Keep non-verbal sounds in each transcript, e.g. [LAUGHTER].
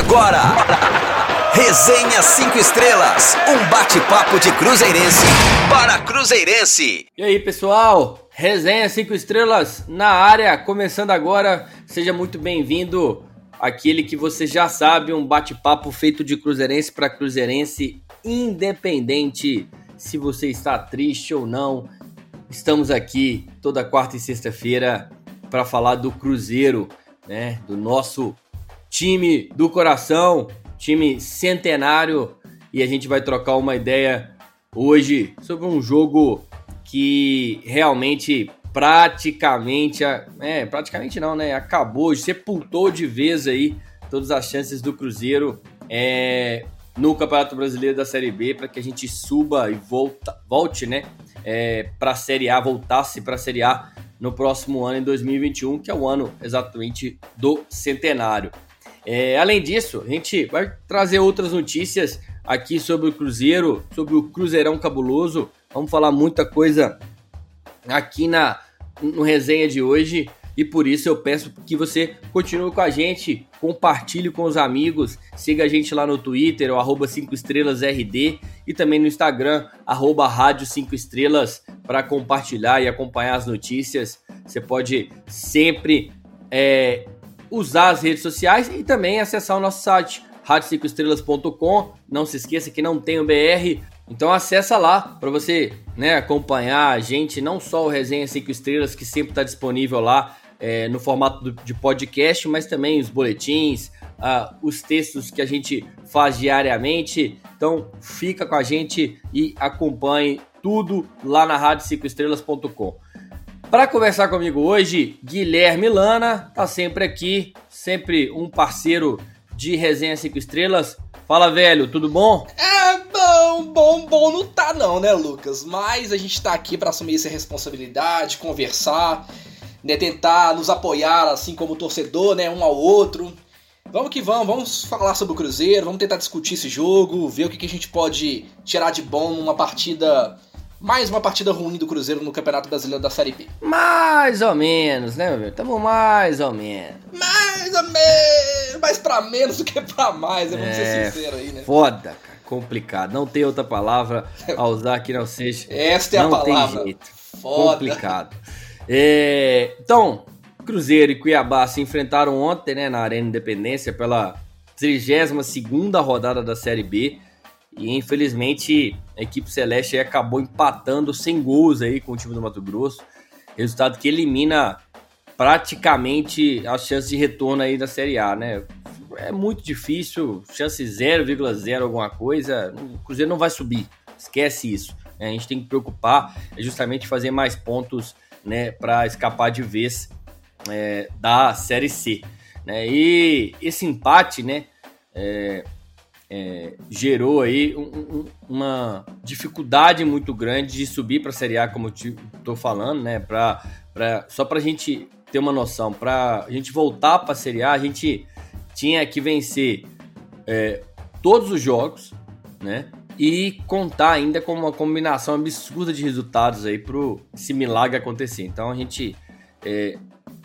agora. Resenha 5 Estrelas, um bate-papo de Cruzeirense para Cruzeirense. E aí, pessoal? Resenha 5 Estrelas na área, começando agora. Seja muito bem-vindo aquele que você já sabe, um bate-papo feito de Cruzeirense para Cruzeirense, independente se você está triste ou não. Estamos aqui toda quarta e sexta-feira para falar do Cruzeiro, né? Do nosso time do coração, time centenário, e a gente vai trocar uma ideia hoje sobre um jogo que realmente praticamente, é, praticamente não, né? Acabou, sepultou de vez aí todas as chances do Cruzeiro é, no Campeonato Brasileiro da Série B para que a gente suba e volta, volte, né? É, para a Série A, voltasse para a Série A no próximo ano, em 2021, que é o ano exatamente do centenário. É, além disso, a gente vai trazer outras notícias aqui sobre o Cruzeiro, sobre o Cruzeirão Cabuloso. Vamos falar muita coisa aqui na no resenha de hoje e por isso eu peço que você continue com a gente, compartilhe com os amigos, siga a gente lá no Twitter, o arroba 5 estrelas RD e também no Instagram, arroba rádio 5 estrelas para compartilhar e acompanhar as notícias. Você pode sempre é, usar as redes sociais e também acessar o nosso site, rádio5estrelas.com. Não se esqueça que não tem o BR, então acessa lá para você né, acompanhar a gente, não só o Resenha 5 Estrelas, que sempre está disponível lá é, no formato de podcast, mas também os boletins, uh, os textos que a gente faz diariamente. Então fica com a gente e acompanhe tudo lá na rádio5estrelas.com. Para conversar comigo hoje, Guilherme Lana tá sempre aqui, sempre um parceiro de Resenha 5 Estrelas. Fala, velho, tudo bom? É bom, bom, bom não tá não, né, Lucas? Mas a gente tá aqui para assumir essa responsabilidade, conversar, né, tentar nos apoiar assim como torcedor, né, um ao outro. Vamos que vamos, vamos falar sobre o Cruzeiro, vamos tentar discutir esse jogo, ver o que, que a gente pode tirar de bom numa partida mais uma partida ruim do Cruzeiro no Campeonato Brasileiro da Série B. Mais ou menos, né, meu? Tamo mais ou menos. Mais ou menos, mais pra menos do que pra mais, né? vamos é, ser sinceros aí, né? Foda, cara. Complicado. Não tem outra palavra a usar que não seja. Esta é não a palavra. Tem jeito. Foda. Complicado. É, então, Cruzeiro e Cuiabá se enfrentaram ontem, né, na Arena Independência pela 32 segunda rodada da Série B. E infelizmente a equipe celeste acabou empatando sem gols aí com o time do Mato Grosso. Resultado que elimina praticamente as chances de retorno aí da Série A, né? É muito difícil, chance 0,0 alguma coisa. O Cruzeiro não vai subir, esquece isso. Né? A gente tem que preocupar é justamente fazer mais pontos, né, para escapar de vez é, da Série C. Né? E esse empate, né, é, é, gerou aí um, um, uma dificuldade muito grande de subir para a Série A, como eu estou falando, né? Pra, pra, só para a gente ter uma noção, para a gente voltar para a Série A, a gente tinha que vencer é, todos os jogos, né? E contar ainda com uma combinação absurda de resultados aí para esse milagre acontecer. Então a gente é,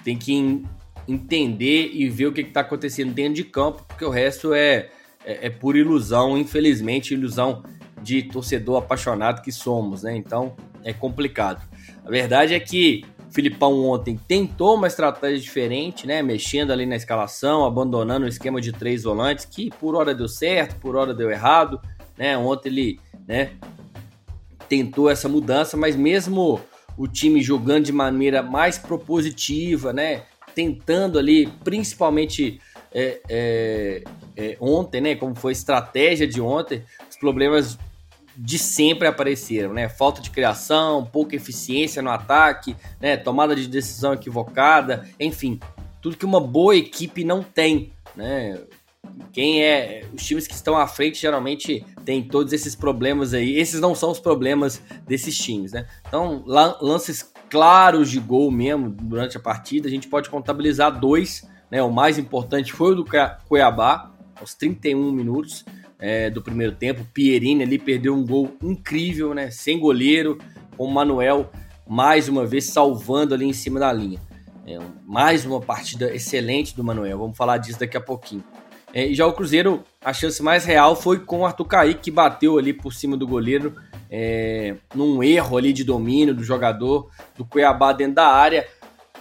tem que entender e ver o que está acontecendo dentro de campo, porque o resto é é, é por ilusão, infelizmente, ilusão de torcedor apaixonado que somos, né? Então é complicado. A verdade é que o Filipão ontem tentou uma estratégia diferente, né? Mexendo ali na escalação, abandonando o esquema de três volantes, que por hora deu certo, por hora deu errado, né? Ontem ele, né, tentou essa mudança, mas mesmo o time jogando de maneira mais propositiva, né? Tentando ali, principalmente é, é, é, ontem, né? Como foi a estratégia de ontem, os problemas de sempre apareceram, né? Falta de criação, pouca eficiência no ataque, né? Tomada de decisão equivocada, enfim, tudo que uma boa equipe não tem, né? Quem é os times que estão à frente geralmente tem todos esses problemas aí. Esses não são os problemas desses times, né? Então, lances claros de gol mesmo durante a partida, a gente pode contabilizar dois né? O mais importante foi o do Cuiabá, aos 31 minutos é, do primeiro tempo. Pierini ali perdeu um gol incrível, né? Sem goleiro, com o Manuel mais uma vez salvando ali em cima da linha. É, mais uma partida excelente do Manuel. Vamos falar disso daqui a pouquinho. É, e já o Cruzeiro, a chance mais real foi com o Arthur Kaique, que bateu ali por cima do goleiro, é, num erro ali de domínio do jogador do Cuiabá dentro da área.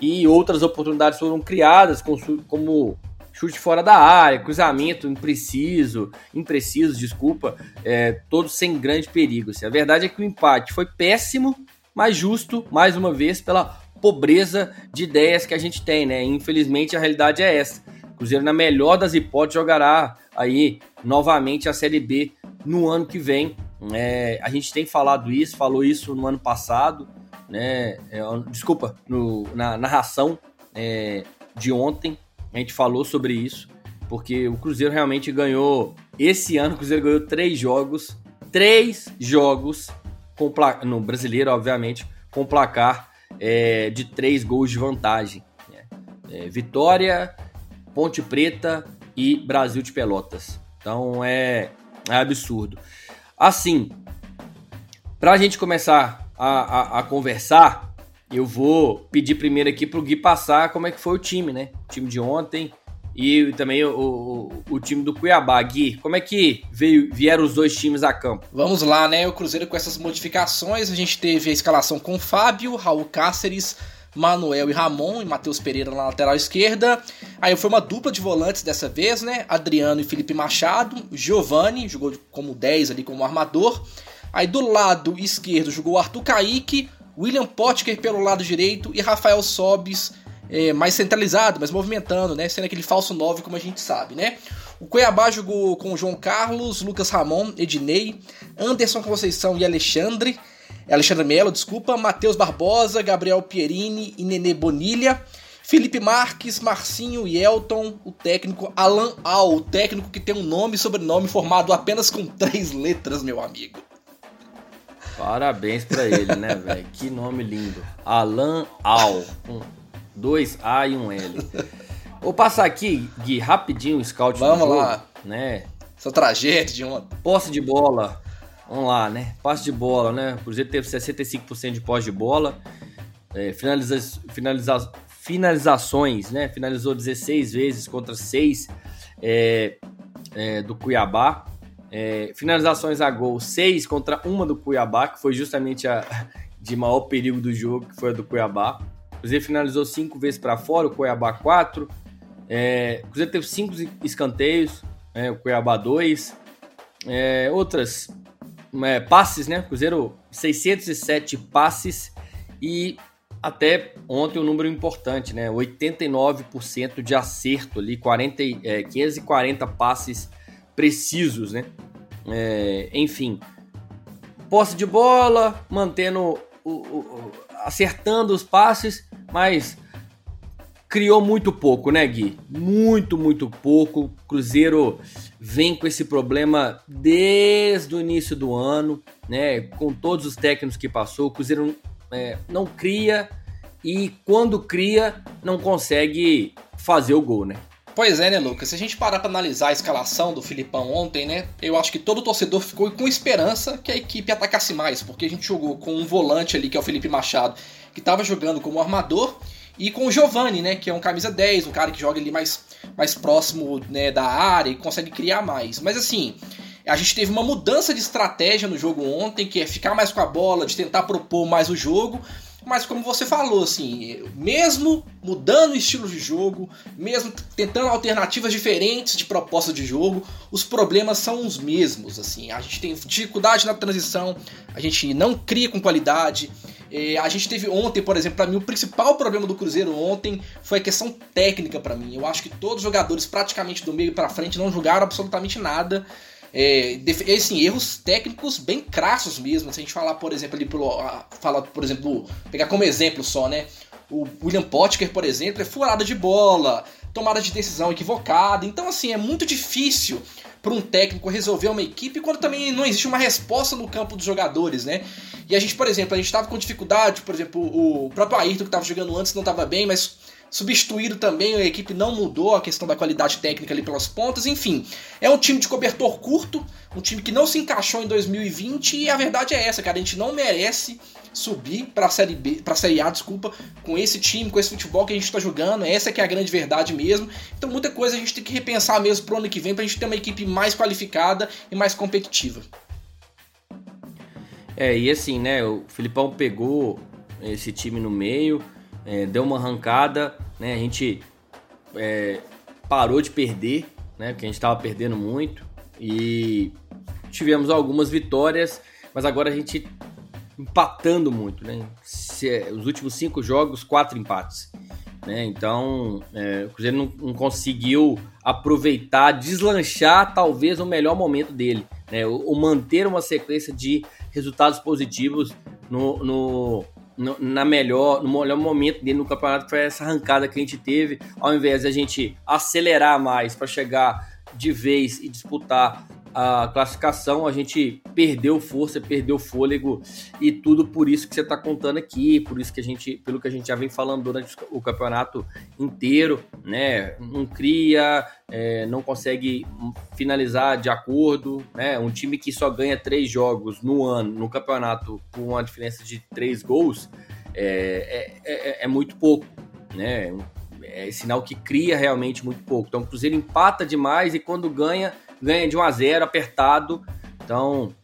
E outras oportunidades foram criadas, como chute fora da área, cruzamento impreciso, impreciso, desculpa, é, todos sem grande perigo. Assim. A verdade é que o empate foi péssimo, mas justo, mais uma vez, pela pobreza de ideias que a gente tem, né? Infelizmente a realidade é essa. O Cruzeiro, na melhor das hipóteses, jogará aí novamente a Série B no ano que vem. É, a gente tem falado isso, falou isso no ano passado, né? É, desculpa, no, na narração é, de ontem, a gente falou sobre isso, porque o Cruzeiro realmente ganhou. Esse ano o Cruzeiro ganhou três jogos. Três jogos com no brasileiro, obviamente, com placar é, de três gols de vantagem. Né? É, Vitória, Ponte Preta e Brasil de Pelotas. Então é, é absurdo. Assim, para a gente começar a, a, a, conversar, eu vou pedir primeiro aqui para o Gui passar como é que foi o time, né? O time de ontem e também o, o, o, time do Cuiabá. Gui, como é que veio, vieram os dois times a campo? Vamos lá, né? O Cruzeiro com essas modificações, a gente teve a escalação com Fábio, Raul Cáceres, Manuel e Ramon e Matheus Pereira na lateral esquerda. Aí foi uma dupla de volantes dessa vez, né? Adriano e Felipe Machado. Giovani jogou como 10 ali como armador. Aí do lado esquerdo jogou Arthur Kaique, William Potker pelo lado direito e Rafael Sobis é, mais centralizado, mais movimentando, né? Sendo aquele falso 9, como a gente sabe, né? O Cuiabá jogou com João Carlos, Lucas Ramon, Ednei, Anderson Conceição e Alexandre. Alexandre Melo, desculpa, Matheus Barbosa, Gabriel Pierini e Nenê Bonilha. Felipe Marques, Marcinho e Elton, o técnico Alan Al, o técnico que tem um nome e sobrenome formado apenas com três letras, meu amigo. Parabéns para ele, né, velho? Que nome lindo. Alan Al. Um, dois A e um L. Vou passar aqui, Gui, rapidinho o scout Vamos do jogo, lá. né? Seu tragédia de ontem. Posse de bola. Vamos lá, né? Passe de bola, né? O Cruzeiro teve 65% de posse de bola. É, finaliza, finaliza, finalizações, né? Finalizou 16 vezes contra 6 é, é, do Cuiabá. É, finalizações a gol, 6 contra uma do Cuiabá, que foi justamente a [LAUGHS] de maior perigo do jogo, que foi a do Cuiabá. O Cruzeiro finalizou 5 vezes para fora, o Cuiabá 4. É, o Cruzeiro teve 5 escanteios, é, o Cuiabá 2. É, outras é, passes, né? Cruzeiro 607 passes e até ontem um número importante, né? 89% de acerto ali, 40, é, 540 passes precisos, né? É, enfim, posse de bola, mantendo o, o, acertando os passes, mas criou muito pouco, né, Gui? Muito, muito pouco. Cruzeiro vem com esse problema desde o início do ano, né? Com todos os técnicos que passou, o Cruzeiro é, não cria e quando cria não consegue fazer o gol, né? Pois é, né, Lucas? Se a gente parar para analisar a escalação do Filipão ontem, né, eu acho que todo torcedor ficou com esperança que a equipe atacasse mais, porque a gente jogou com um volante ali, que é o Felipe Machado, que estava jogando como armador, e com o Giovani, né, que é um camisa 10, um cara que joga ali mais, mais próximo né, da área e consegue criar mais. Mas assim, a gente teve uma mudança de estratégia no jogo ontem, que é ficar mais com a bola, de tentar propor mais o jogo. Mas como você falou, assim, mesmo mudando o estilo de jogo, mesmo tentando alternativas diferentes de proposta de jogo, os problemas são os mesmos, assim. A gente tem dificuldade na transição, a gente não cria com qualidade, é, a gente teve ontem, por exemplo, para mim o principal problema do Cruzeiro ontem foi a questão técnica para mim. Eu acho que todos os jogadores praticamente do meio para frente não jogaram absolutamente nada. É, assim, erros técnicos bem crassos mesmo. Se a gente falar, por exemplo, ali pelo, fala, por exemplo, pegar como exemplo só, né? O William Potker, por exemplo, é furada de bola, tomada de decisão equivocada. Então, assim, é muito difícil para um técnico resolver uma equipe quando também não existe uma resposta no campo dos jogadores, né? E a gente, por exemplo, a gente estava com dificuldade, por exemplo, o próprio Ayrton que estava jogando antes não estava bem, mas substituído também, a equipe não mudou a questão da qualidade técnica ali pelas pontas, enfim. É um time de cobertor curto, um time que não se encaixou em 2020 e a verdade é essa, cara, a gente não merece subir para a série B, para série A, desculpa, com esse time, com esse futebol que a gente está jogando. Essa que é a grande verdade mesmo. Então muita coisa a gente tem que repensar mesmo pro ano que vem para a gente ter uma equipe mais qualificada e mais competitiva. É, e assim, né, o Filipão pegou esse time no meio, é, deu uma arrancada, né, a gente é, parou de perder, né, porque a gente estava perdendo muito e tivemos algumas vitórias, mas agora a gente empatando muito, né? É, os últimos cinco jogos, quatro empates. Né? Então, é, o Cruzeiro não, não, conseguiu aproveitar, deslanchar talvez o melhor momento dele, né? O, o manter uma sequência de resultados positivos no, no, na melhor, no melhor momento dele no campeonato, foi essa arrancada que a gente teve, ao invés de a gente acelerar mais para chegar de vez e disputar a classificação, a gente perdeu força, perdeu fôlego e tudo por isso que você está contando aqui, por isso que a gente, pelo que a gente já vem falando durante o campeonato inteiro, né? Não cria, é, não consegue finalizar de acordo, né? Um time que só ganha três jogos no ano, no campeonato, com uma diferença de três gols, é, é, é, é muito pouco, né? É sinal que cria realmente muito pouco. Então o Cruzeiro empata demais e quando ganha ganha de 1 a 0 apertado. Então,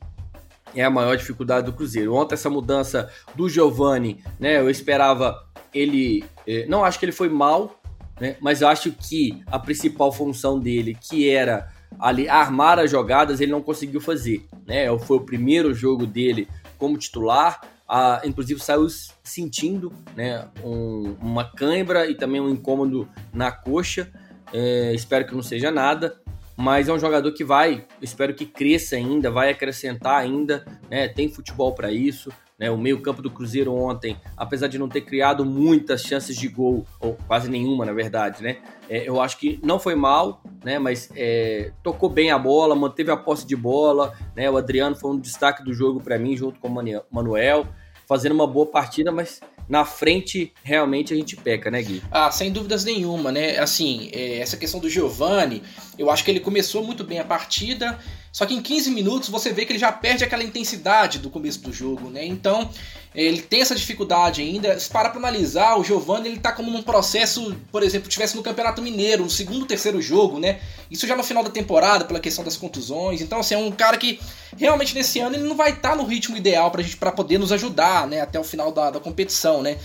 é a maior dificuldade do Cruzeiro. Ontem essa mudança do Giovani, né? Eu esperava ele, eh, não acho que ele foi mal, né? Mas acho que a principal função dele, que era ali armar as jogadas, ele não conseguiu fazer, né? Foi o primeiro jogo dele como titular, ah, inclusive saiu sentindo, né? Um, uma cãibra e também um incômodo na coxa. É, espero que não seja nada mas é um jogador que vai, espero que cresça ainda, vai acrescentar ainda, né? Tem futebol para isso. Né, o meio-campo do Cruzeiro ontem, apesar de não ter criado muitas chances de gol, ou quase nenhuma, na verdade, né? É, eu acho que não foi mal, né? Mas é, tocou bem a bola, manteve a posse de bola, né? O Adriano foi um destaque do jogo para mim, junto com o Manuel, fazendo uma boa partida, mas na frente realmente a gente peca, né, Gui? Ah, sem dúvidas nenhuma, né? Assim, é, essa questão do Giovani, eu acho que ele começou muito bem a partida, só que em 15 minutos você vê que ele já perde aquela intensidade do começo do jogo, né? Então, ele tem essa dificuldade ainda. Se parar para analisar, o Giovani ele tá como num processo, por exemplo, tivesse no Campeonato Mineiro, no segundo, terceiro jogo, né? Isso já no final da temporada, pela questão das contusões. Então, assim, é um cara que realmente nesse ano ele não vai estar tá no ritmo ideal pra gente para poder nos ajudar, né, até o final da, da competição, né?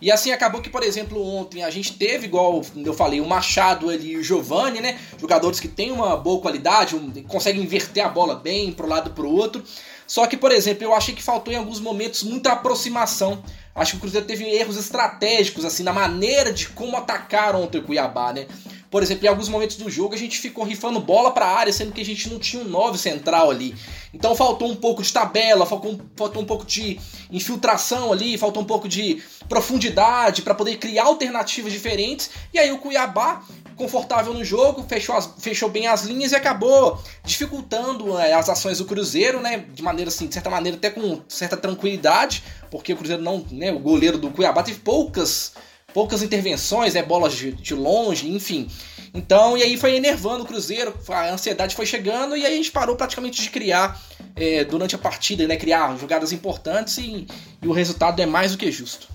E assim acabou que, por exemplo, ontem a gente teve, igual eu falei, o Machado ali e o Giovani, né? Jogadores que têm uma boa qualidade, um, conseguem inverter a bola bem pro lado pro outro. Só que, por exemplo, eu achei que faltou em alguns momentos muita aproximação. Acho que o Cruzeiro teve erros estratégicos, assim, na maneira de como atacar ontem o Cuiabá, né? Por exemplo, em alguns momentos do jogo a gente ficou rifando bola para a área, sendo que a gente não tinha um 9 central ali. Então faltou um pouco de tabela, faltou, faltou um pouco de infiltração ali, faltou um pouco de profundidade para poder criar alternativas diferentes. E aí o Cuiabá, confortável no jogo, fechou, as, fechou bem as linhas e acabou dificultando é, as ações do Cruzeiro, né? De maneira assim, de certa maneira, até com certa tranquilidade, porque o Cruzeiro não, né? O goleiro do Cuiabá teve poucas poucas intervenções, né, bolas de, de longe, enfim. Então, e aí foi enervando o Cruzeiro, a ansiedade foi chegando e aí a gente parou praticamente de criar é, durante a partida, né, criar jogadas importantes e, e, o resultado é mais do que justo.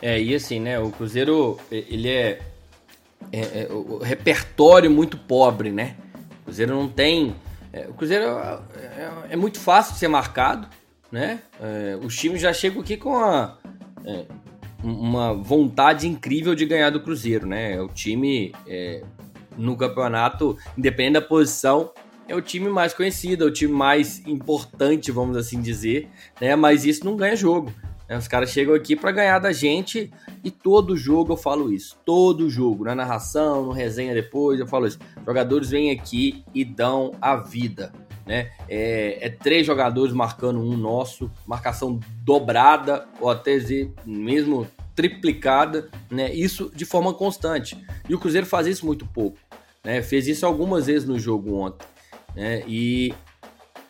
É, e assim, né, o Cruzeiro, ele é, é, é o repertório muito pobre, né? O Cruzeiro não tem... É, o Cruzeiro é, é, é, muito fácil de ser marcado, né? os times já chegam aqui com a uma vontade incrível de ganhar do Cruzeiro, né? O time é, no campeonato, independente da posição, é o time mais conhecido, é o time mais importante, vamos assim dizer, né? Mas isso não ganha jogo. Né? Os caras chegam aqui para ganhar da gente e todo jogo eu falo isso. Todo jogo, na narração, no resenha depois, eu falo isso. Jogadores vêm aqui e dão a vida. Né? É, é, três jogadores marcando um nosso, marcação dobrada ou até mesmo triplicada, né? Isso de forma constante. E o Cruzeiro faz isso muito pouco, né? Fez isso algumas vezes no jogo ontem, né? E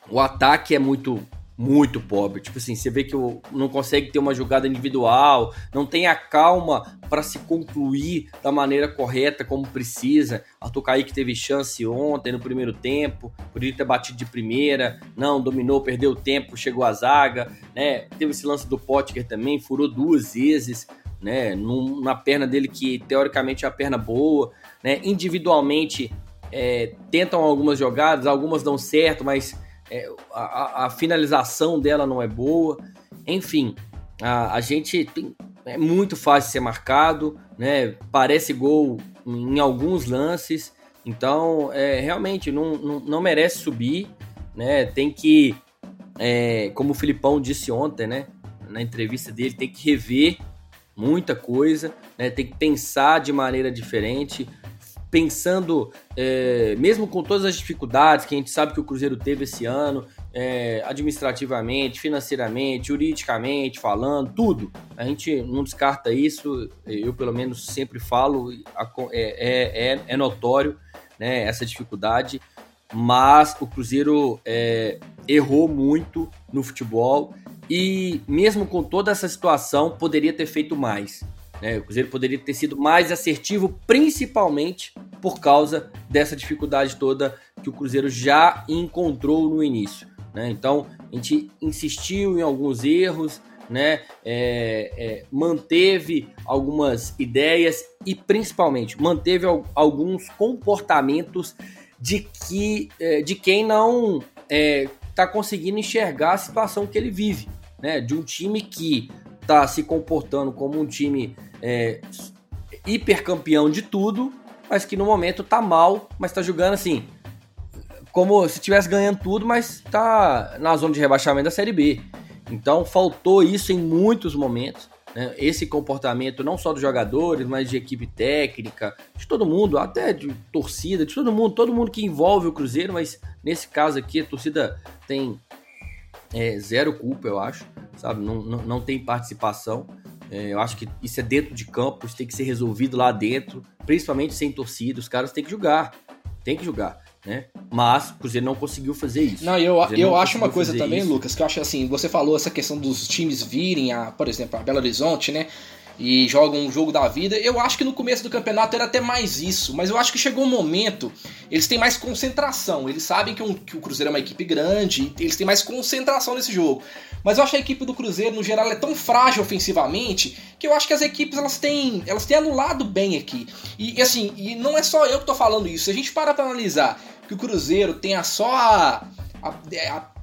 o ataque é muito muito pobre. Tipo assim, você vê que não consegue ter uma jogada individual, não tem a calma para se concluir da maneira correta como precisa. Arthur Kaique teve chance ontem no primeiro tempo, poderia ter batido de primeira, não, dominou, perdeu tempo, chegou à zaga, né? Teve esse lance do Potker também, furou duas vezes, né? Num, na perna dele que teoricamente é a perna boa, né? Individualmente é, tentam algumas jogadas, algumas dão certo, mas é, a, a, finalização dela não é boa. Enfim, a, a gente tem, é muito fácil ser marcado, né? Parece gol em alguns lances. Então, é, realmente não, não, não, merece subir, né? Tem que, é, como o Filipão disse ontem, né? Na entrevista dele, tem que rever muita coisa, né? Tem que pensar de maneira diferente pensando, é, mesmo com todas as dificuldades que a gente sabe que o Cruzeiro teve esse ano, é, administrativamente, financeiramente, juridicamente falando, tudo. A gente não descarta isso, eu pelo menos sempre falo, é, é, é notório né, essa dificuldade, mas o Cruzeiro é, errou muito no futebol e mesmo com toda essa situação poderia ter feito mais. Né? O Cruzeiro poderia ter sido mais assertivo, principalmente por causa dessa dificuldade toda que o Cruzeiro já encontrou no início. Né? Então, a gente insistiu em alguns erros, né? É, é, manteve algumas ideias e, principalmente, manteve alguns comportamentos de, que, é, de quem não está é, conseguindo enxergar a situação que ele vive. Né? De um time que está se comportando como um time é, hipercampeão de tudo, mas que no momento tá mal, mas tá jogando assim, como se estivesse ganhando tudo, mas tá na zona de rebaixamento da Série B. Então faltou isso em muitos momentos. Né? Esse comportamento não só dos jogadores, mas de equipe técnica, de todo mundo, até de torcida, de todo mundo, todo mundo que envolve o Cruzeiro, mas nesse caso aqui a torcida tem é, zero culpa, eu acho, sabe? Não, não, não tem participação. É, eu acho que isso é dentro de campo, isso tem que ser resolvido lá dentro, principalmente sem torcida. Os caras têm que jogar, tem que jogar. Né? Mas o Cruzeiro não conseguiu fazer isso. Não, eu, eu acho uma coisa também, isso. Lucas, que eu acho assim, você falou essa questão dos times virem a, por exemplo, a Belo Horizonte, né? E jogam um jogo da vida. Eu acho que no começo do campeonato era até mais isso, mas eu acho que chegou um momento, eles têm mais concentração. Eles sabem que, um, que o Cruzeiro é uma equipe grande, eles têm mais concentração nesse jogo. Mas eu acho que a equipe do Cruzeiro, no geral, é tão frágil ofensivamente que eu acho que as equipes elas têm, elas têm anulado bem aqui. E, assim, e não é só eu que tô falando isso. Se a gente para pra analisar que o Cruzeiro tenha só a, a, a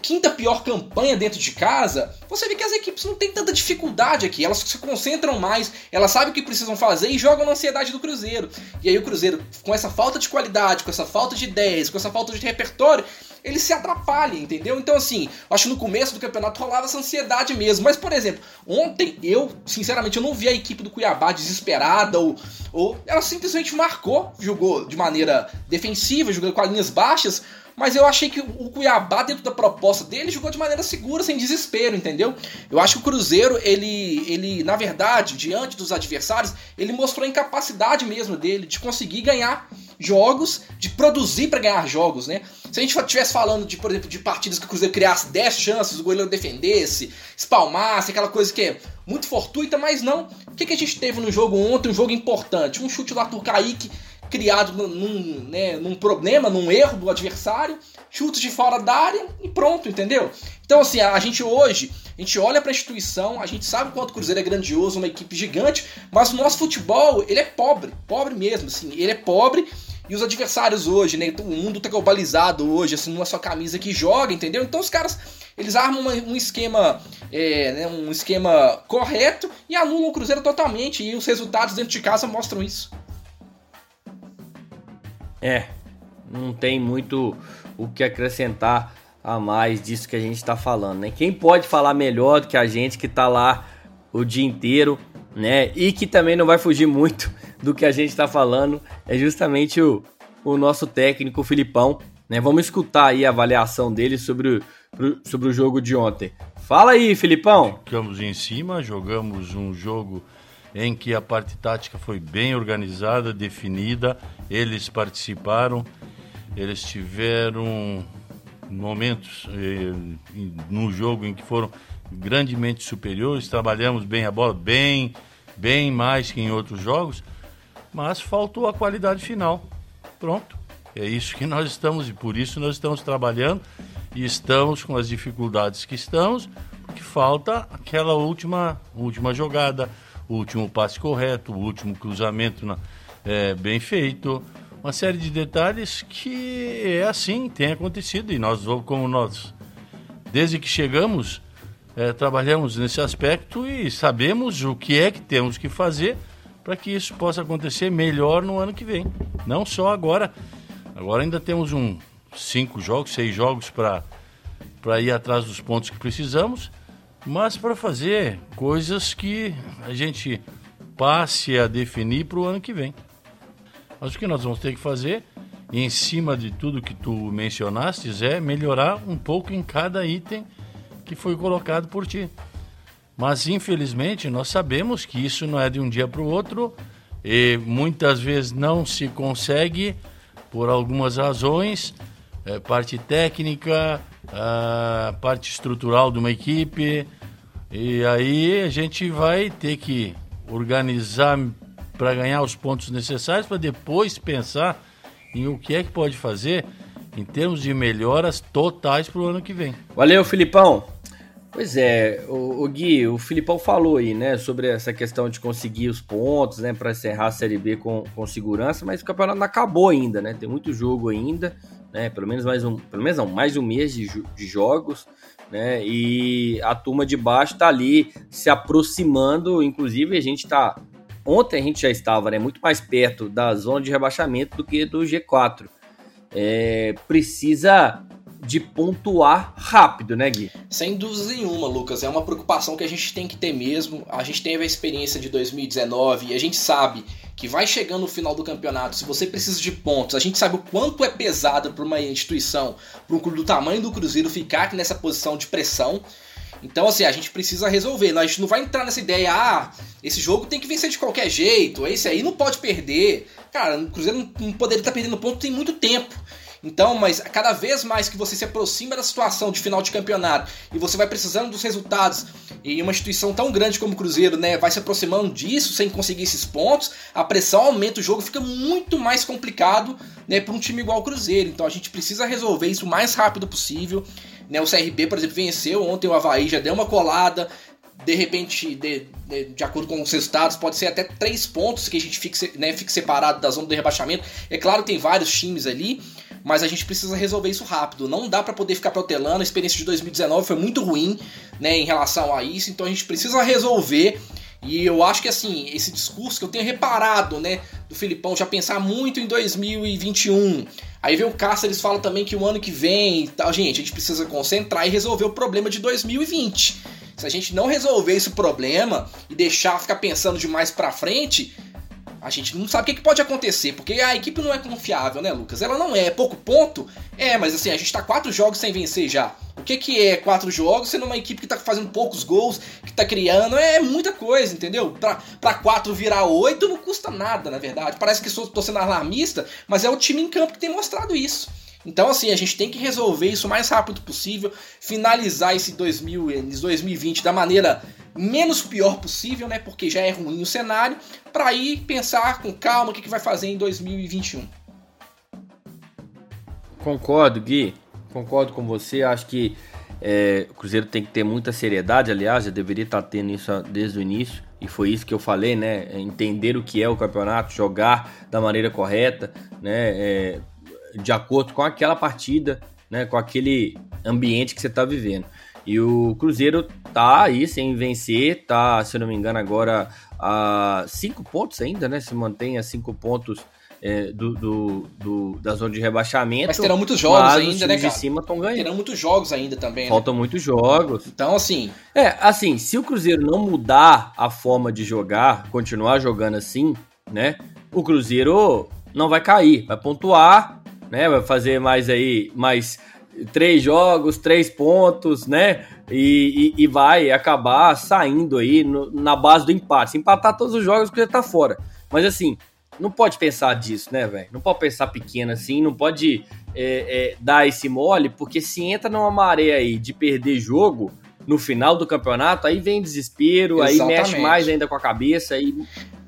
quinta pior campanha dentro de casa, você vê que as equipes não têm tanta dificuldade aqui. Elas se concentram mais, elas sabem o que precisam fazer e jogam na ansiedade do Cruzeiro. E aí o Cruzeiro, com essa falta de qualidade, com essa falta de ideias, com essa falta de repertório, ele se atrapalha, entendeu? Então, assim, acho que no começo do campeonato rolava essa ansiedade mesmo. Mas, por exemplo, ontem eu, sinceramente, eu não vi a equipe do Cuiabá desesperada ou, ou ela simplesmente marcou, jogou de maneira defensiva, jogando com as linhas baixas mas eu achei que o Cuiabá, dentro da proposta dele, jogou de maneira segura, sem desespero, entendeu? Eu acho que o Cruzeiro, ele, ele na verdade, diante dos adversários, ele mostrou a incapacidade mesmo dele de conseguir ganhar jogos, de produzir para ganhar jogos, né? Se a gente estivesse falando de, por exemplo, de partidas que o Cruzeiro criasse 10 chances, o goleiro defendesse, espalmasse, aquela coisa que é muito fortuita, mas não. O que, que a gente teve no jogo ontem, um jogo importante? Um chute do Arthur Kaique criado num, né, num problema, num erro do adversário, chutes de fora da área e pronto, entendeu? Então, assim, a, gente hoje, a gente olha para a instituição, a gente sabe quanto o Cruzeiro é grandioso, uma equipe gigante, mas o nosso futebol, ele é pobre, pobre mesmo, assim, ele é pobre e os adversários hoje, né? O mundo tá globalizado hoje, assim, não é só camisa que joga, entendeu? Então os caras, eles armam uma, um esquema, é, né, um esquema correto e anulam o Cruzeiro totalmente. E os resultados dentro de casa mostram isso. É, não tem muito o que acrescentar a mais disso que a gente está falando, né? Quem pode falar melhor do que a gente que está lá o dia inteiro, né? E que também não vai fugir muito [LAUGHS] do que a gente está falando, é justamente o, o nosso técnico o Filipão, né? Vamos escutar aí a avaliação dele sobre o, sobre o jogo de ontem. Fala aí, Filipão! Ficamos em cima, jogamos um jogo em que a parte tática foi bem organizada, definida, eles participaram, eles tiveram momentos eh, no jogo em que foram grandemente superiores, trabalhamos bem a bola, bem, bem mais que em outros jogos, mas faltou a qualidade final. Pronto. É isso que nós estamos e por isso nós estamos trabalhando e estamos com as dificuldades que estamos, porque falta aquela última, última jogada, o último passe correto, o último cruzamento na, é, bem feito, uma série de detalhes que é assim, tem acontecido e nós, como nós, desde que chegamos, é, trabalhamos nesse aspecto e sabemos o que é que temos que fazer para que isso possa acontecer melhor no ano que vem. Não só agora. Agora ainda temos um cinco jogos, seis jogos para ir atrás dos pontos que precisamos, mas para fazer coisas que a gente passe a definir para o ano que vem. Mas o que nós vamos ter que fazer, em cima de tudo que tu mencionaste, é melhorar um pouco em cada item que foi colocado por ti. Mas infelizmente nós sabemos que isso não é de um dia para o outro e muitas vezes não se consegue por algumas razões, é, parte técnica, a parte estrutural de uma equipe. E aí a gente vai ter que organizar para ganhar os pontos necessários para depois pensar em o que é que pode fazer em termos de melhoras totais para o ano que vem. Valeu, Filipão. Pois é, o, o, Gui, o Filipão falou aí, né, sobre essa questão de conseguir os pontos, né, para encerrar a Série B com, com segurança, mas o campeonato não acabou ainda, né, tem muito jogo ainda, né, pelo menos mais um, pelo menos não, mais um mês de, de jogos, né, e a turma de baixo tá ali se aproximando, inclusive a gente tá, ontem a gente já estava, né, muito mais perto da zona de rebaixamento do que do G4, é, precisa de pontuar rápido, né, Gui? Sem dúvida nenhuma, Lucas. É uma preocupação que a gente tem que ter mesmo. A gente teve a experiência de 2019 e a gente sabe que vai chegando no final do campeonato, se você precisa de pontos, a gente sabe o quanto é pesado para uma instituição, para um clube do tamanho do Cruzeiro ficar nessa posição de pressão. Então, assim, a gente precisa resolver. A gente não vai entrar nessa ideia, ah, esse jogo tem que vencer de qualquer jeito, esse aí não pode perder. Cara, o Cruzeiro não poderia estar perdendo ponto tem muito tempo. Então, mas cada vez mais que você se aproxima da situação de final de campeonato e você vai precisando dos resultados e uma instituição tão grande como o Cruzeiro, né, vai se aproximando disso sem conseguir esses pontos, a pressão aumenta, o jogo fica muito mais complicado, né, para um time igual o Cruzeiro. Então a gente precisa resolver isso o mais rápido possível. Né, o CRB, por exemplo, venceu ontem o Havaí, já deu uma colada, de repente, de, de, de, acordo com os resultados, pode ser até três pontos que a gente fique, né, fique separado da zona do rebaixamento. É claro, tem vários times ali, mas a gente precisa resolver isso rápido. Não dá para poder ficar protelando. A experiência de 2019 foi muito ruim, né, em relação a isso. Então a gente precisa resolver. E eu acho que assim, esse discurso que eu tenho reparado, né, do Filipão já pensar muito em 2021. Aí vem o Cássio, eles falam também que o ano que vem tal, gente, a gente precisa concentrar e resolver o problema de 2020. Se a gente não resolver esse problema e deixar ficar pensando demais para frente, a gente não sabe o que, pode acontecer, porque a equipe não é confiável, né, Lucas? Ela não é, é pouco ponto. É, mas assim, a gente tá quatro jogos sem vencer já. O que, que é quatro jogos sendo uma equipe que tá fazendo poucos gols, que tá criando? É muita coisa, entendeu? Pra, pra quatro virar oito não custa nada, na verdade. Parece que estou sendo alarmista, mas é o time em campo que tem mostrado isso. Então, assim, a gente tem que resolver isso o mais rápido possível, finalizar esse 2000, esse 2020 da maneira menos pior possível, né? Porque já é ruim o cenário, para ir pensar com calma o que, que vai fazer em 2021. Concordo, Gui. Concordo com você. Acho que é, o Cruzeiro tem que ter muita seriedade, aliás, já deveria estar tendo isso desde o início. E foi isso que eu falei, né? Entender o que é o campeonato, jogar da maneira correta, né? É, de acordo com aquela partida, né, com aquele ambiente que você está vivendo. E o Cruzeiro tá aí sem vencer, tá, se eu não me engano, agora a cinco pontos ainda, né? Se mantém a cinco pontos é, do, do, do, da zona de rebaixamento. Mas terão muitos jogos ainda, né, cara? de cima estão ganhando. Terão muitos jogos ainda também, né? Faltam né? muitos jogos. Então, assim... É, assim, se o Cruzeiro não mudar a forma de jogar, continuar jogando assim, né? O Cruzeiro não vai cair, vai pontuar, né? Vai fazer mais aí, mais três jogos, três pontos, né? E, e, e vai acabar saindo aí no, na base do empate. Se empatar todos os jogos, porque tá fora. Mas assim, não pode pensar disso, né, velho? Não pode pensar pequeno assim, não pode é, é, dar esse mole, porque se entra numa maré aí de perder jogo no final do campeonato, aí vem desespero, Exatamente. aí mexe mais ainda com a cabeça, aí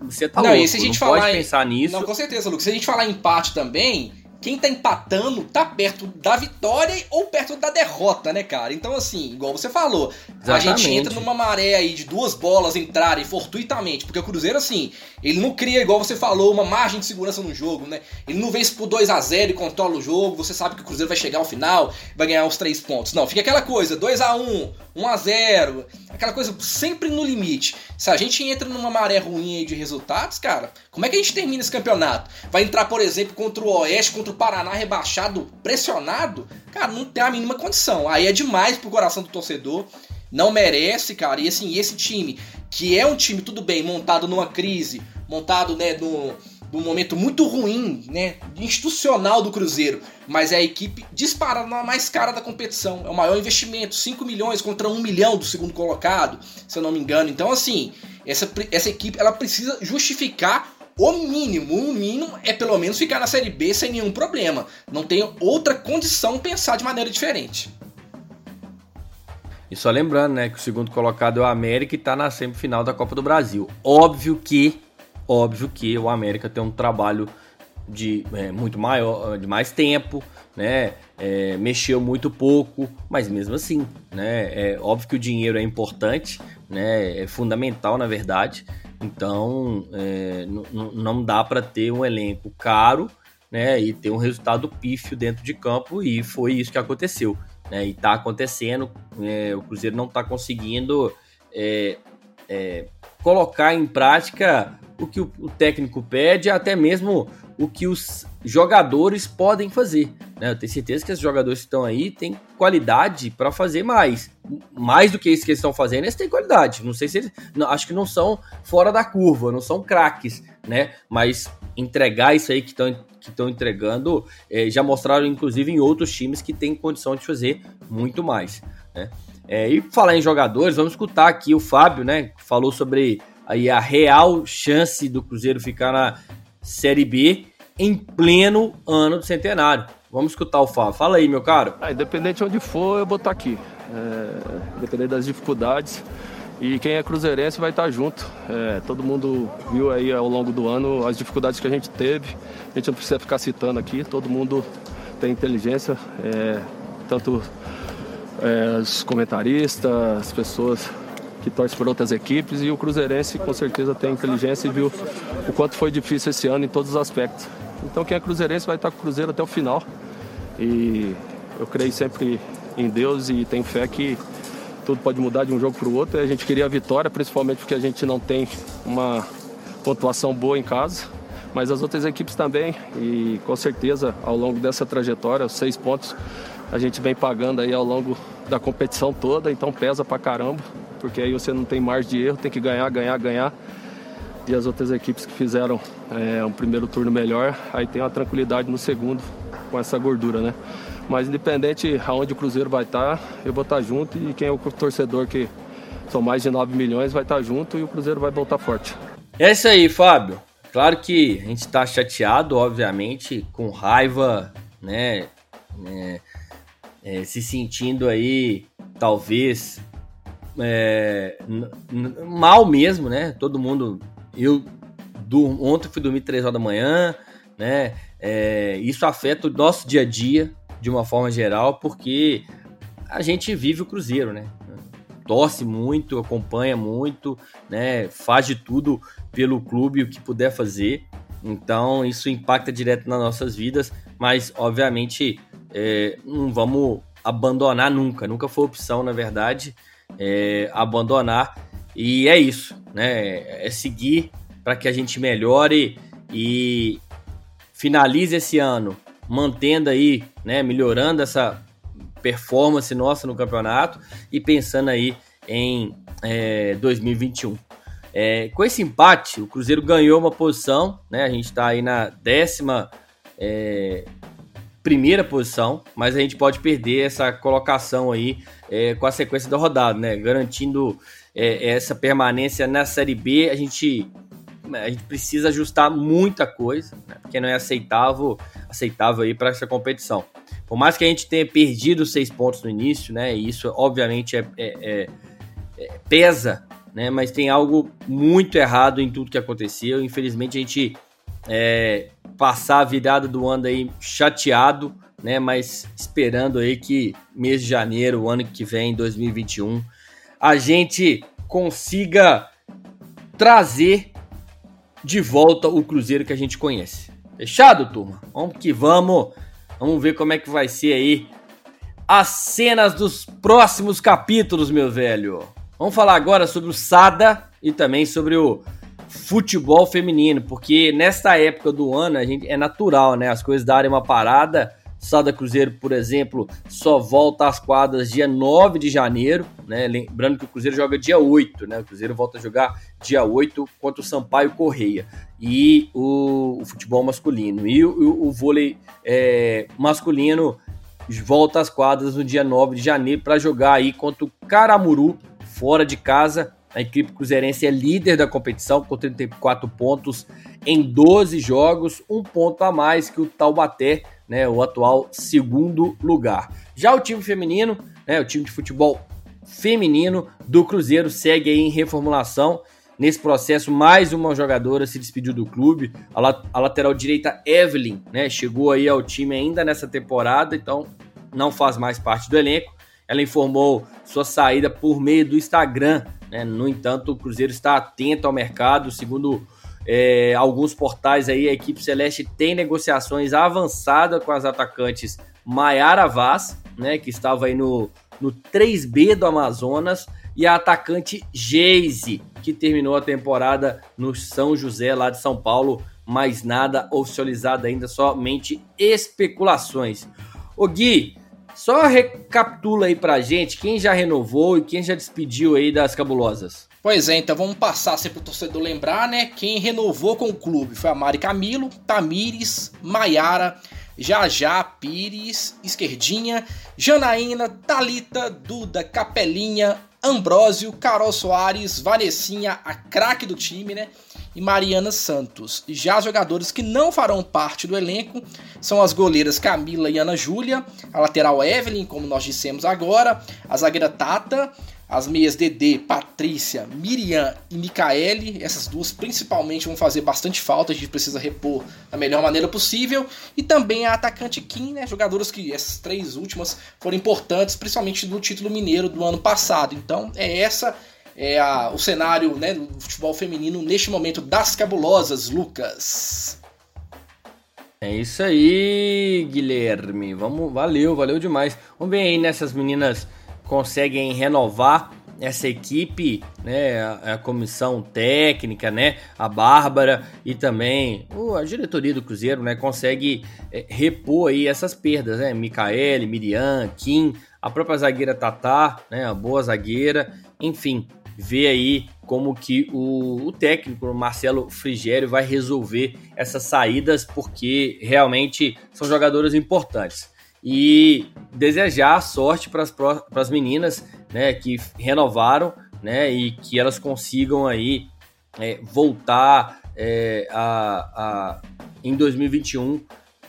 você tá não, louco, e se a gente não falar pode em... pensar nisso. Não, com certeza, Lucas. Se a gente falar em empate também, quem tá empatando tá perto da vitória ou perto da derrota, né, cara? Então, assim, igual você falou, Exatamente. a gente entra numa maré aí de duas bolas entrarem fortuitamente, porque o Cruzeiro, assim, ele não cria, igual você falou, uma margem de segurança no jogo, né? Ele não vence por 2 a 0 e controla o jogo, você sabe que o Cruzeiro vai chegar ao final, vai ganhar os três pontos. Não, fica aquela coisa, 2 a 1 1 a 0 aquela coisa sempre no limite. Se a gente entra numa maré ruim aí de resultados, cara, como é que a gente termina esse campeonato? Vai entrar, por exemplo, contra o Oeste, contra o Paraná rebaixado, pressionado? Cara, não tem a mínima condição. Aí é demais pro coração do torcedor. Não merece, cara. E assim, esse time, que é um time, tudo bem, montado numa crise, montado, né, no, num momento muito ruim, né, institucional do Cruzeiro, mas é a equipe disparada na mais cara da competição. É o maior investimento, 5 milhões contra 1 milhão do segundo colocado, se eu não me engano. Então, assim, essa, essa equipe ela precisa justificar o mínimo. O mínimo é pelo menos ficar na Série B sem nenhum problema. Não tem outra condição pensar de maneira diferente. E só lembrando, né, que o segundo colocado é o América e está na semifinal da Copa do Brasil. Óbvio que Óbvio que o América tem um trabalho de é, muito maior, de mais tempo, né? É, mexeu muito pouco, mas mesmo assim, né? É óbvio que o dinheiro é importante, né? É fundamental na verdade. Então, é, não dá para ter um elenco caro, né? E ter um resultado pífio dentro de campo e foi isso que aconteceu, né? E está acontecendo. É, o Cruzeiro não está conseguindo é, é, colocar em prática o que o, o técnico pede, até mesmo o que os jogadores podem fazer. Né? Eu tenho certeza que os jogadores que estão aí têm qualidade para fazer mais. Mais do que isso que eles estão fazendo, eles têm qualidade. Não sei se eles. Não, acho que não são fora da curva, não são craques, né? Mas entregar isso aí que estão que estão entregando, é, já mostraram inclusive em outros times que têm condição de fazer muito mais. Né? É, e falar em jogadores, vamos escutar aqui o Fábio, né? Falou sobre aí a real chance do Cruzeiro ficar na Série B em pleno ano do centenário. Vamos escutar o Fábio. Fala aí, meu caro. Ah, independente de onde for, eu vou estar aqui. É, independente das dificuldades. E quem é cruzeirense vai estar junto. É, todo mundo viu aí ao longo do ano as dificuldades que a gente teve. A gente não precisa ficar citando aqui. Todo mundo tem inteligência, é, tanto é, os comentaristas, as pessoas que torce por outras equipes e o Cruzeirense com certeza tem inteligência e viu o quanto foi difícil esse ano em todos os aspectos. Então quem é Cruzeirense vai estar com o Cruzeiro até o final e eu creio sempre em Deus e tenho fé que tudo pode mudar de um jogo para o outro. A gente queria a vitória, principalmente porque a gente não tem uma pontuação boa em casa, mas as outras equipes também e com certeza ao longo dessa trajetória, os seis pontos a gente vem pagando aí ao longo da competição toda, então pesa pra caramba porque aí você não tem margem de erro, tem que ganhar, ganhar, ganhar. E as outras equipes que fizeram é, um primeiro turno melhor, aí tem uma tranquilidade no segundo com essa gordura, né? Mas independente aonde o Cruzeiro vai estar, eu vou estar junto e quem é o torcedor que são mais de 9 milhões vai estar junto e o Cruzeiro vai voltar forte. É isso aí, Fábio. Claro que a gente está chateado, obviamente, com raiva, né? É, é, se sentindo aí, talvez, é, mal mesmo, né? Todo mundo. Eu do, ontem fui dormir 3 horas da manhã, né? É, isso afeta o nosso dia a dia de uma forma geral, porque a gente vive o Cruzeiro, né? Torce muito, acompanha muito, né? Faz de tudo pelo clube o que puder fazer. Então isso impacta direto nas nossas vidas, mas obviamente é, não vamos abandonar nunca, nunca foi opção, na verdade é, abandonar. E é isso, né? É seguir para que a gente melhore e finalize esse ano mantendo aí, né, melhorando essa performance nossa no campeonato e pensando aí em é, 2021. É, com esse empate, o Cruzeiro ganhou uma posição, né? A gente está aí na décima é, primeira posição, mas a gente pode perder essa colocação aí é, com a sequência da rodada, né? Garantindo é, essa permanência na Série B, a gente a gente precisa ajustar muita coisa, né? porque não é aceitável, aceitável aí para essa competição. Por mais que a gente tenha perdido seis pontos no início, né? E isso obviamente é, é, é, é, pesa, né? Mas tem algo muito errado em tudo que aconteceu. Infelizmente a gente é, passar a virada do ano aí chateado, né? Mas esperando aí que mês de janeiro, o ano que vem, 2021, a gente consiga trazer de volta o Cruzeiro que a gente conhece. Fechado, turma? Vamos que vamos. Vamos ver como é que vai ser aí as cenas dos próximos capítulos, meu velho. Vamos falar agora sobre o Sada e também sobre o futebol feminino, porque nesta época do ano a gente é natural, né? As coisas darem uma parada Sada Cruzeiro, por exemplo, só volta às quadras dia 9 de janeiro, né? Lembrando que o Cruzeiro joga dia 8, né? O Cruzeiro volta a jogar dia 8 contra o Sampaio Correia. E o, o futebol masculino. E o, o, o vôlei é, masculino volta às quadras no dia 9 de janeiro para jogar aí contra o Caramuru, fora de casa. A equipe cruzeirense é líder da competição com 34 pontos em 12 jogos, um ponto a mais que o Taubaté, né, o atual segundo lugar. Já o time feminino, né, o time de futebol feminino do Cruzeiro segue em reformulação. Nesse processo, mais uma jogadora se despediu do clube. A, a lateral direita Evelyn, né, chegou aí ao time ainda nessa temporada, então não faz mais parte do elenco. Ela informou sua saída por meio do Instagram. Né? No entanto, o Cruzeiro está atento ao mercado, segundo é, alguns portais aí, a equipe celeste tem negociações avançadas com as atacantes Maiara Vaz, né, que estava aí no, no 3B do Amazonas, e a atacante Geise, que terminou a temporada no São José, lá de São Paulo, mas nada oficializado ainda, somente especulações. O Gui, só recapitula aí pra gente quem já renovou e quem já despediu aí das cabulosas. Pois é, então vamos passar sempre pro torcedor lembrar, né? Quem renovou com o clube foi a Mari Camilo, Tamires, Maiara, Jajá Pires, Esquerdinha, Janaína, Talita, Duda, Capelinha, Ambrósio, Carol Soares, Vanessinha, a craque do time, né? E Mariana Santos. Já os jogadores que não farão parte do elenco são as goleiras Camila e Ana Júlia, a lateral Evelyn, como nós dissemos agora, a zagueira Tata, as meias DD, Patrícia, Miriam e Micaele, essas duas principalmente vão fazer bastante falta, a gente precisa repor da melhor maneira possível. E também a atacante Kim, né, jogadoras que essas três últimas foram importantes, principalmente no título mineiro do ano passado. Então é essa é a, o cenário né, do futebol feminino neste momento das cabulosas, Lucas. É isso aí, Guilherme. Vamos, valeu, valeu demais. Vamos ver aí nessas meninas conseguem renovar essa equipe, né, a, a, comissão técnica, né, a Bárbara e também uh, a diretoria do Cruzeiro, né, consegue é, repor aí essas perdas, né, Micaele, Miriam, Kim, a própria zagueira Tatá, né, a boa zagueira, enfim, ver aí como que o, o técnico o Marcelo Frigério vai resolver essas saídas, porque realmente são jogadores importantes e desejar sorte para as meninas né, que renovaram né, e que elas consigam aí é, voltar é, a, a, em 2021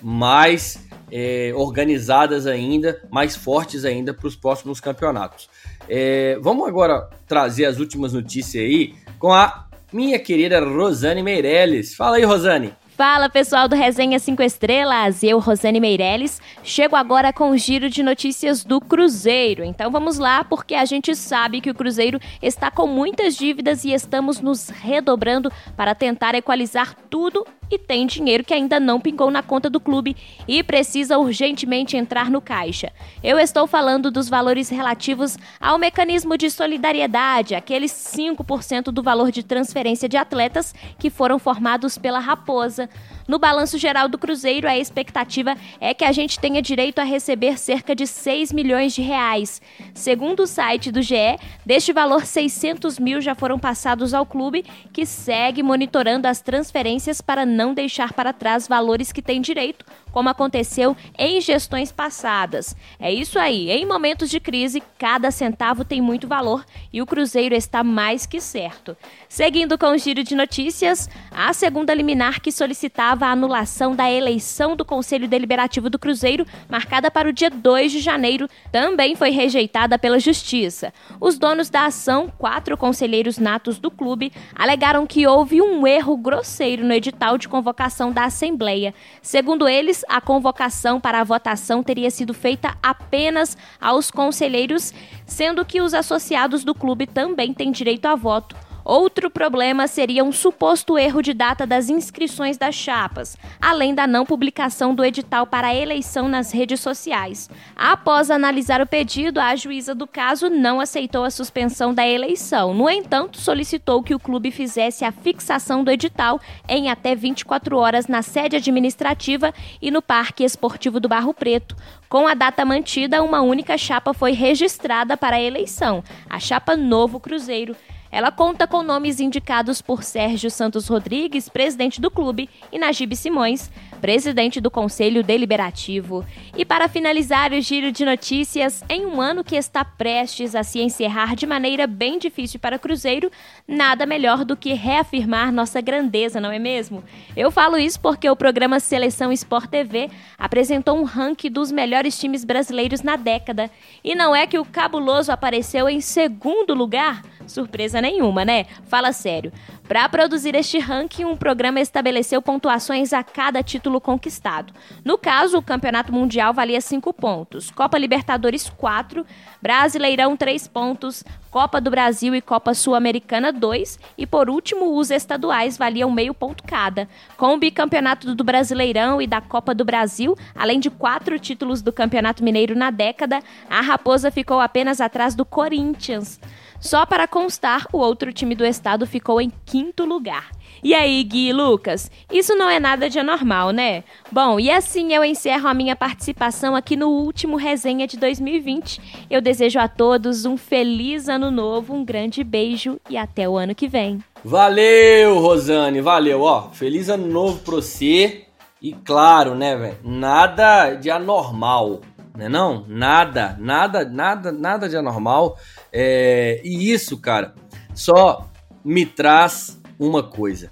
mais é, organizadas ainda, mais fortes ainda para os próximos campeonatos. É, vamos agora trazer as últimas notícias aí com a minha querida Rosane Meirelles. Fala aí, Rosane. Fala pessoal do Resenha 5 Estrelas, eu, Rosane Meirelles, chego agora com o giro de notícias do Cruzeiro. Então vamos lá, porque a gente sabe que o Cruzeiro está com muitas dívidas e estamos nos redobrando para tentar equalizar tudo e tem dinheiro que ainda não pingou na conta do clube e precisa urgentemente entrar no caixa. Eu estou falando dos valores relativos ao mecanismo de solidariedade, aqueles 5% do valor de transferência de atletas que foram formados pela Raposa. No balanço geral do Cruzeiro, a expectativa é que a gente tenha direito a receber cerca de 6 milhões de reais. Segundo o site do GE, deste valor, 600 mil já foram passados ao clube, que segue monitorando as transferências para não deixar para trás valores que tem direito, como aconteceu em gestões passadas. É isso aí, em momentos de crise, cada centavo tem muito valor e o Cruzeiro está mais que certo. Seguindo com o giro de notícias, a segunda liminar que solicitava a anulação da eleição do Conselho Deliberativo do Cruzeiro, marcada para o dia 2 de janeiro, também foi rejeitada pela Justiça. Os donos da ação, quatro conselheiros natos do clube, alegaram que houve um erro grosseiro no edital de convocação da Assembleia. Segundo eles, a convocação para a votação teria sido feita apenas aos conselheiros, sendo que os associados do clube também têm direito a voto. Outro problema seria um suposto erro de data das inscrições das chapas, além da não publicação do edital para a eleição nas redes sociais. Após analisar o pedido, a juíza do caso não aceitou a suspensão da eleição. No entanto, solicitou que o clube fizesse a fixação do edital em até 24 horas na sede administrativa e no Parque Esportivo do Barro Preto. Com a data mantida, uma única chapa foi registrada para a eleição, a chapa Novo Cruzeiro. Ela conta com nomes indicados por Sérgio Santos Rodrigues, presidente do clube, e Najib Simões, presidente do Conselho Deliberativo. E para finalizar o giro de notícias, em um ano que está prestes a se encerrar de maneira bem difícil para o Cruzeiro, nada melhor do que reafirmar nossa grandeza, não é mesmo? Eu falo isso porque o programa Seleção Sport TV apresentou um ranking dos melhores times brasileiros na década. E não é que o cabuloso apareceu em segundo lugar? Surpresa nenhuma, né? Fala sério. Para produzir este ranking, um programa estabeleceu pontuações a cada título conquistado. No caso, o Campeonato Mundial valia 5 pontos, Copa Libertadores 4, Brasileirão 3 pontos, Copa do Brasil e Copa Sul-Americana 2 e, por último, os estaduais valiam meio ponto cada. Com o bicampeonato do Brasileirão e da Copa do Brasil, além de quatro títulos do Campeonato Mineiro na década, a Raposa ficou apenas atrás do Corinthians. Só para constar, o outro time do estado ficou em quinto lugar. E aí, Gui e Lucas? Isso não é nada de anormal, né? Bom, e assim eu encerro a minha participação aqui no último resenha de 2020. Eu desejo a todos um feliz ano novo, um grande beijo e até o ano que vem. Valeu, Rosane, valeu, ó. Feliz ano novo pra você. E claro, né, velho? Nada de anormal, né? Não, nada, nada, nada, nada de anormal. É, e isso, cara, só me traz uma coisa.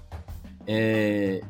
É,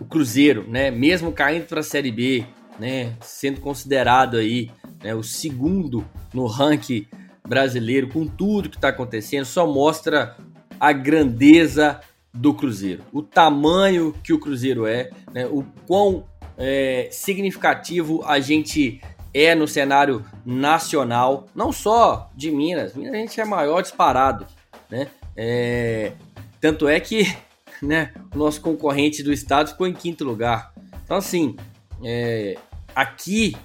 o Cruzeiro, né, mesmo caindo para a Série B, né, sendo considerado aí né, o segundo no ranking brasileiro, com tudo que está acontecendo, só mostra a grandeza do Cruzeiro, o tamanho que o Cruzeiro é, né, o quão é, significativo a gente é no cenário nacional, não só de Minas. Minas a gente é maior disparado, né? É, tanto é que [LAUGHS] né, o nosso concorrente do estado ficou em quinto lugar. Então, assim, é, aqui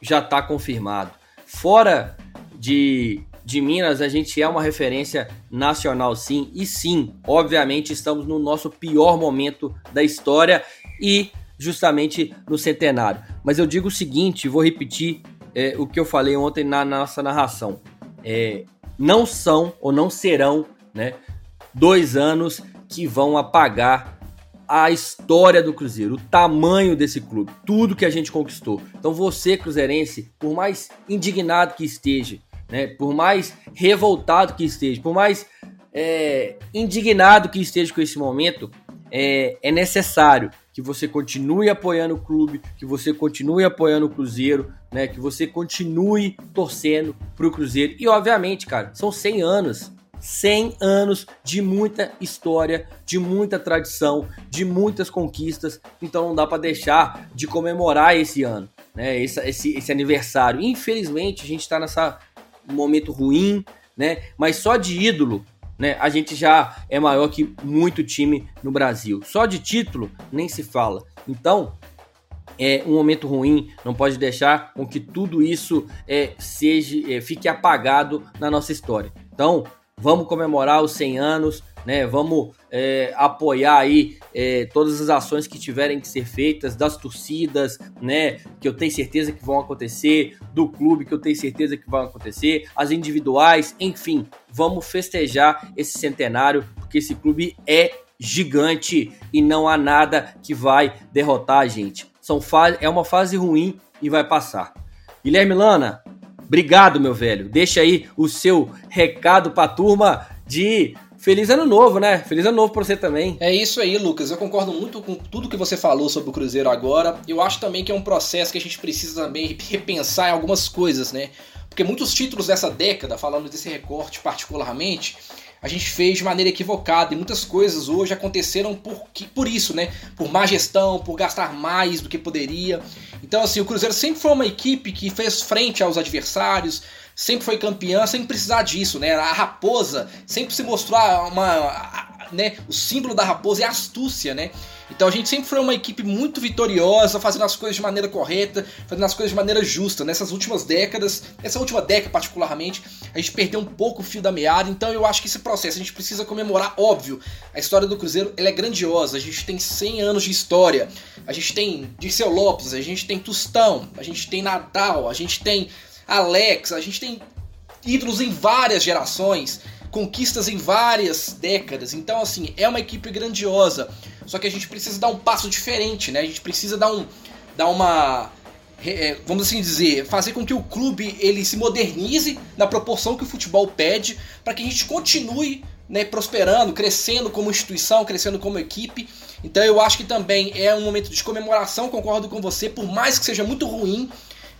já está confirmado. Fora de, de Minas, a gente é uma referência nacional, sim. E sim, obviamente, estamos no nosso pior momento da história e justamente no centenário. Mas eu digo o seguinte, vou repetir é, o que eu falei ontem na, nossa narração. É, não são ou não serão né, dois anos que vão apagar a história do Cruzeiro, o tamanho desse clube, tudo que a gente conquistou. Então você, cruzeirense, por mais indignado que esteja, né, por mais revoltado que esteja, por mais é, indignado que esteja com esse momento, é, é necessário que você continue apoiando o clube, que você continue apoiando o Cruzeiro, né? Que você continue torcendo pro Cruzeiro. E obviamente, cara, são 100 anos. 100 anos de muita história, de muita tradição, de muitas conquistas. Então não dá para deixar de comemorar esse ano, né? Esse, esse, esse aniversário. Infelizmente, a gente está nesse momento ruim, né? Mas só de ídolo né? A gente já é maior que muito time no Brasil. Só de título nem se fala. Então, é um momento ruim, não pode deixar com que tudo isso é, seja é, fique apagado na nossa história. Então, vamos comemorar os 100 anos, né? Vamos é, apoiar aí é, todas as ações que tiverem que ser feitas, das torcidas, né? Que eu tenho certeza que vão acontecer, do clube que eu tenho certeza que vão acontecer, as individuais, enfim, vamos festejar esse centenário, porque esse clube é gigante e não há nada que vai derrotar a gente. são é uma fase ruim e vai passar. Guilherme Lana, obrigado, meu velho. Deixa aí o seu recado pra turma de Feliz ano novo, né? Feliz ano novo pra você também. É isso aí, Lucas. Eu concordo muito com tudo que você falou sobre o Cruzeiro agora. Eu acho também que é um processo que a gente precisa também [LAUGHS] repensar em algumas coisas, né? Porque muitos títulos dessa década, falando desse recorte particularmente, a gente fez de maneira equivocada e muitas coisas hoje aconteceram por, por isso, né? Por má gestão, por gastar mais do que poderia. Então, assim, o Cruzeiro sempre foi uma equipe que fez frente aos adversários, sempre foi campeã sem precisar disso, né? A raposa sempre se mostrou uma, né, o símbolo da raposa é astúcia, né? Então a gente sempre foi uma equipe muito vitoriosa, fazendo as coisas de maneira correta, fazendo as coisas de maneira justa. Nessas últimas décadas, essa última década particularmente, a gente perdeu um pouco o fio da meada. Então eu acho que esse processo a gente precisa comemorar, óbvio. A história do Cruzeiro ela é grandiosa. A gente tem 100 anos de história. A gente tem Dirceu Lopes, a gente tem Tustão, a gente tem Natal, a gente tem Alex, a gente tem ídolos em várias gerações conquistas em várias décadas. Então, assim, é uma equipe grandiosa. Só que a gente precisa dar um passo diferente, né? A gente precisa dar um. dar uma. É, vamos assim dizer, fazer com que o clube ele se modernize na proporção que o futebol pede, para que a gente continue né, prosperando, crescendo como instituição, crescendo como equipe. Então eu acho que também é um momento de comemoração, concordo com você, por mais que seja muito ruim,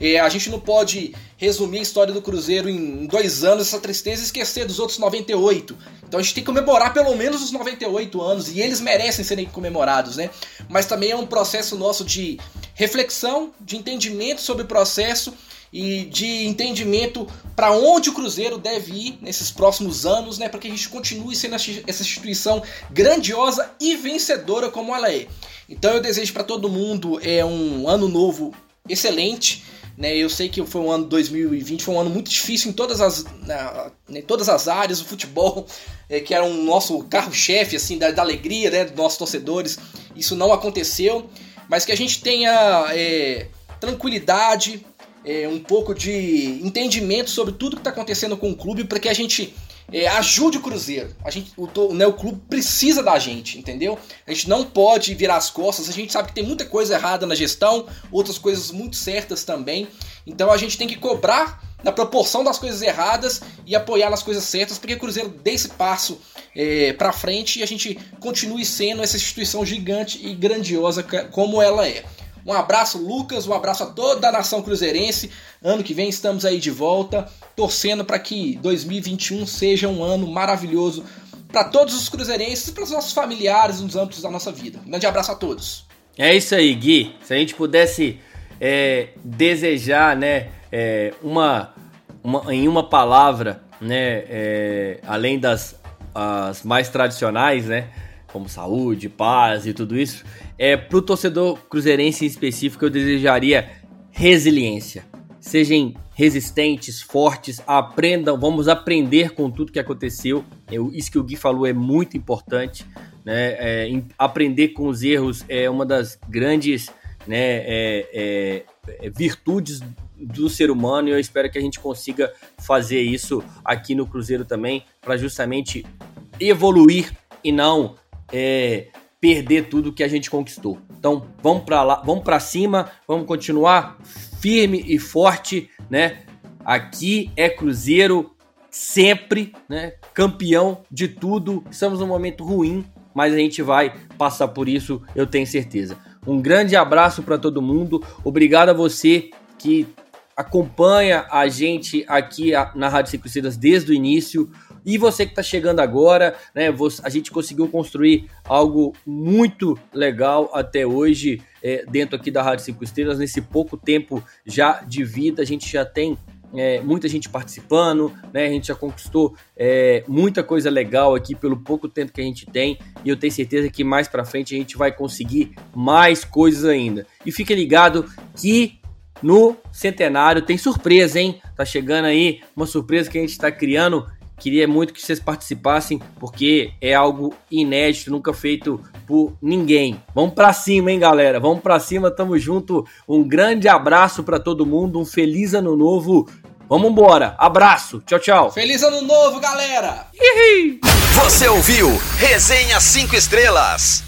é, a gente não pode resumir a história do Cruzeiro em dois anos, essa tristeza, e esquecer dos outros 98. Então a gente tem que comemorar pelo menos os 98 anos, e eles merecem serem comemorados, né? Mas também é um processo nosso de reflexão, de entendimento sobre o processo e de entendimento para onde o Cruzeiro deve ir nesses próximos anos, né, para que a gente continue sendo essa instituição grandiosa e vencedora como ela é. Então eu desejo para todo mundo é um ano novo excelente né, eu sei que foi um ano 2020, foi um ano muito difícil em todas as, na, em todas as áreas, o futebol, é, que era um nosso carro-chefe assim, da, da, alegria né, dos nossos torcedores, isso não aconteceu, mas que a gente tenha é, tranquilidade, é, um pouco de entendimento sobre tudo que está acontecendo com o clube, para que a gente é, ajude o Cruzeiro. A gente, o, né, o clube precisa da gente, entendeu? A gente não pode virar as costas. A gente sabe que tem muita coisa errada na gestão, outras coisas muito certas também. Então a gente tem que cobrar na proporção das coisas erradas e apoiar nas coisas certas, porque o Cruzeiro dê esse passo é, para frente e a gente continue sendo essa instituição gigante e grandiosa como ela é. Um abraço, Lucas, um abraço a toda a nação cruzeirense. Ano que vem estamos aí de volta, torcendo para que 2021 seja um ano maravilhoso para todos os cruzeirenses e para os nossos familiares nos âmbitos da nossa vida. Um grande abraço a todos. É isso aí, Gui. Se a gente pudesse é, desejar, né, é, uma, uma, em uma palavra, né, é, além das as mais tradicionais, né, como saúde, paz e tudo isso, é, o torcedor cruzeirense em específico, eu desejaria resiliência. Sejam resistentes, fortes, aprendam, vamos aprender com tudo que aconteceu. Eu, isso que o Gui falou é muito importante. Né? É, em, aprender com os erros é uma das grandes né, é, é, é virtudes do ser humano e eu espero que a gente consiga fazer isso aqui no Cruzeiro também, para justamente evoluir e não é, perder tudo que a gente conquistou. Então, vamos para lá, vamos para cima, vamos continuar firme e forte, né? Aqui é Cruzeiro sempre, né? Campeão de tudo. Estamos num momento ruim, mas a gente vai passar por isso, eu tenho certeza. Um grande abraço para todo mundo. Obrigado a você que acompanha a gente aqui na Rádio Estrelas desde o início. E você que está chegando agora, né? A gente conseguiu construir algo muito legal até hoje é, dentro aqui da Rádio Cinco Estrelas. Nesse pouco tempo já de vida, a gente já tem é, muita gente participando, né? A gente já conquistou é, muita coisa legal aqui pelo pouco tempo que a gente tem e eu tenho certeza que mais para frente a gente vai conseguir mais coisas ainda. E fique ligado que no centenário tem surpresa, hein? Tá chegando aí uma surpresa que a gente está criando Queria muito que vocês participassem, porque é algo inédito, nunca feito por ninguém. Vamos para cima, hein, galera? Vamos para cima, tamo junto. Um grande abraço para todo mundo, um feliz ano novo. Vamos embora. Abraço. Tchau, tchau. Feliz ano novo, galera. Você ouviu Resenha 5 Estrelas.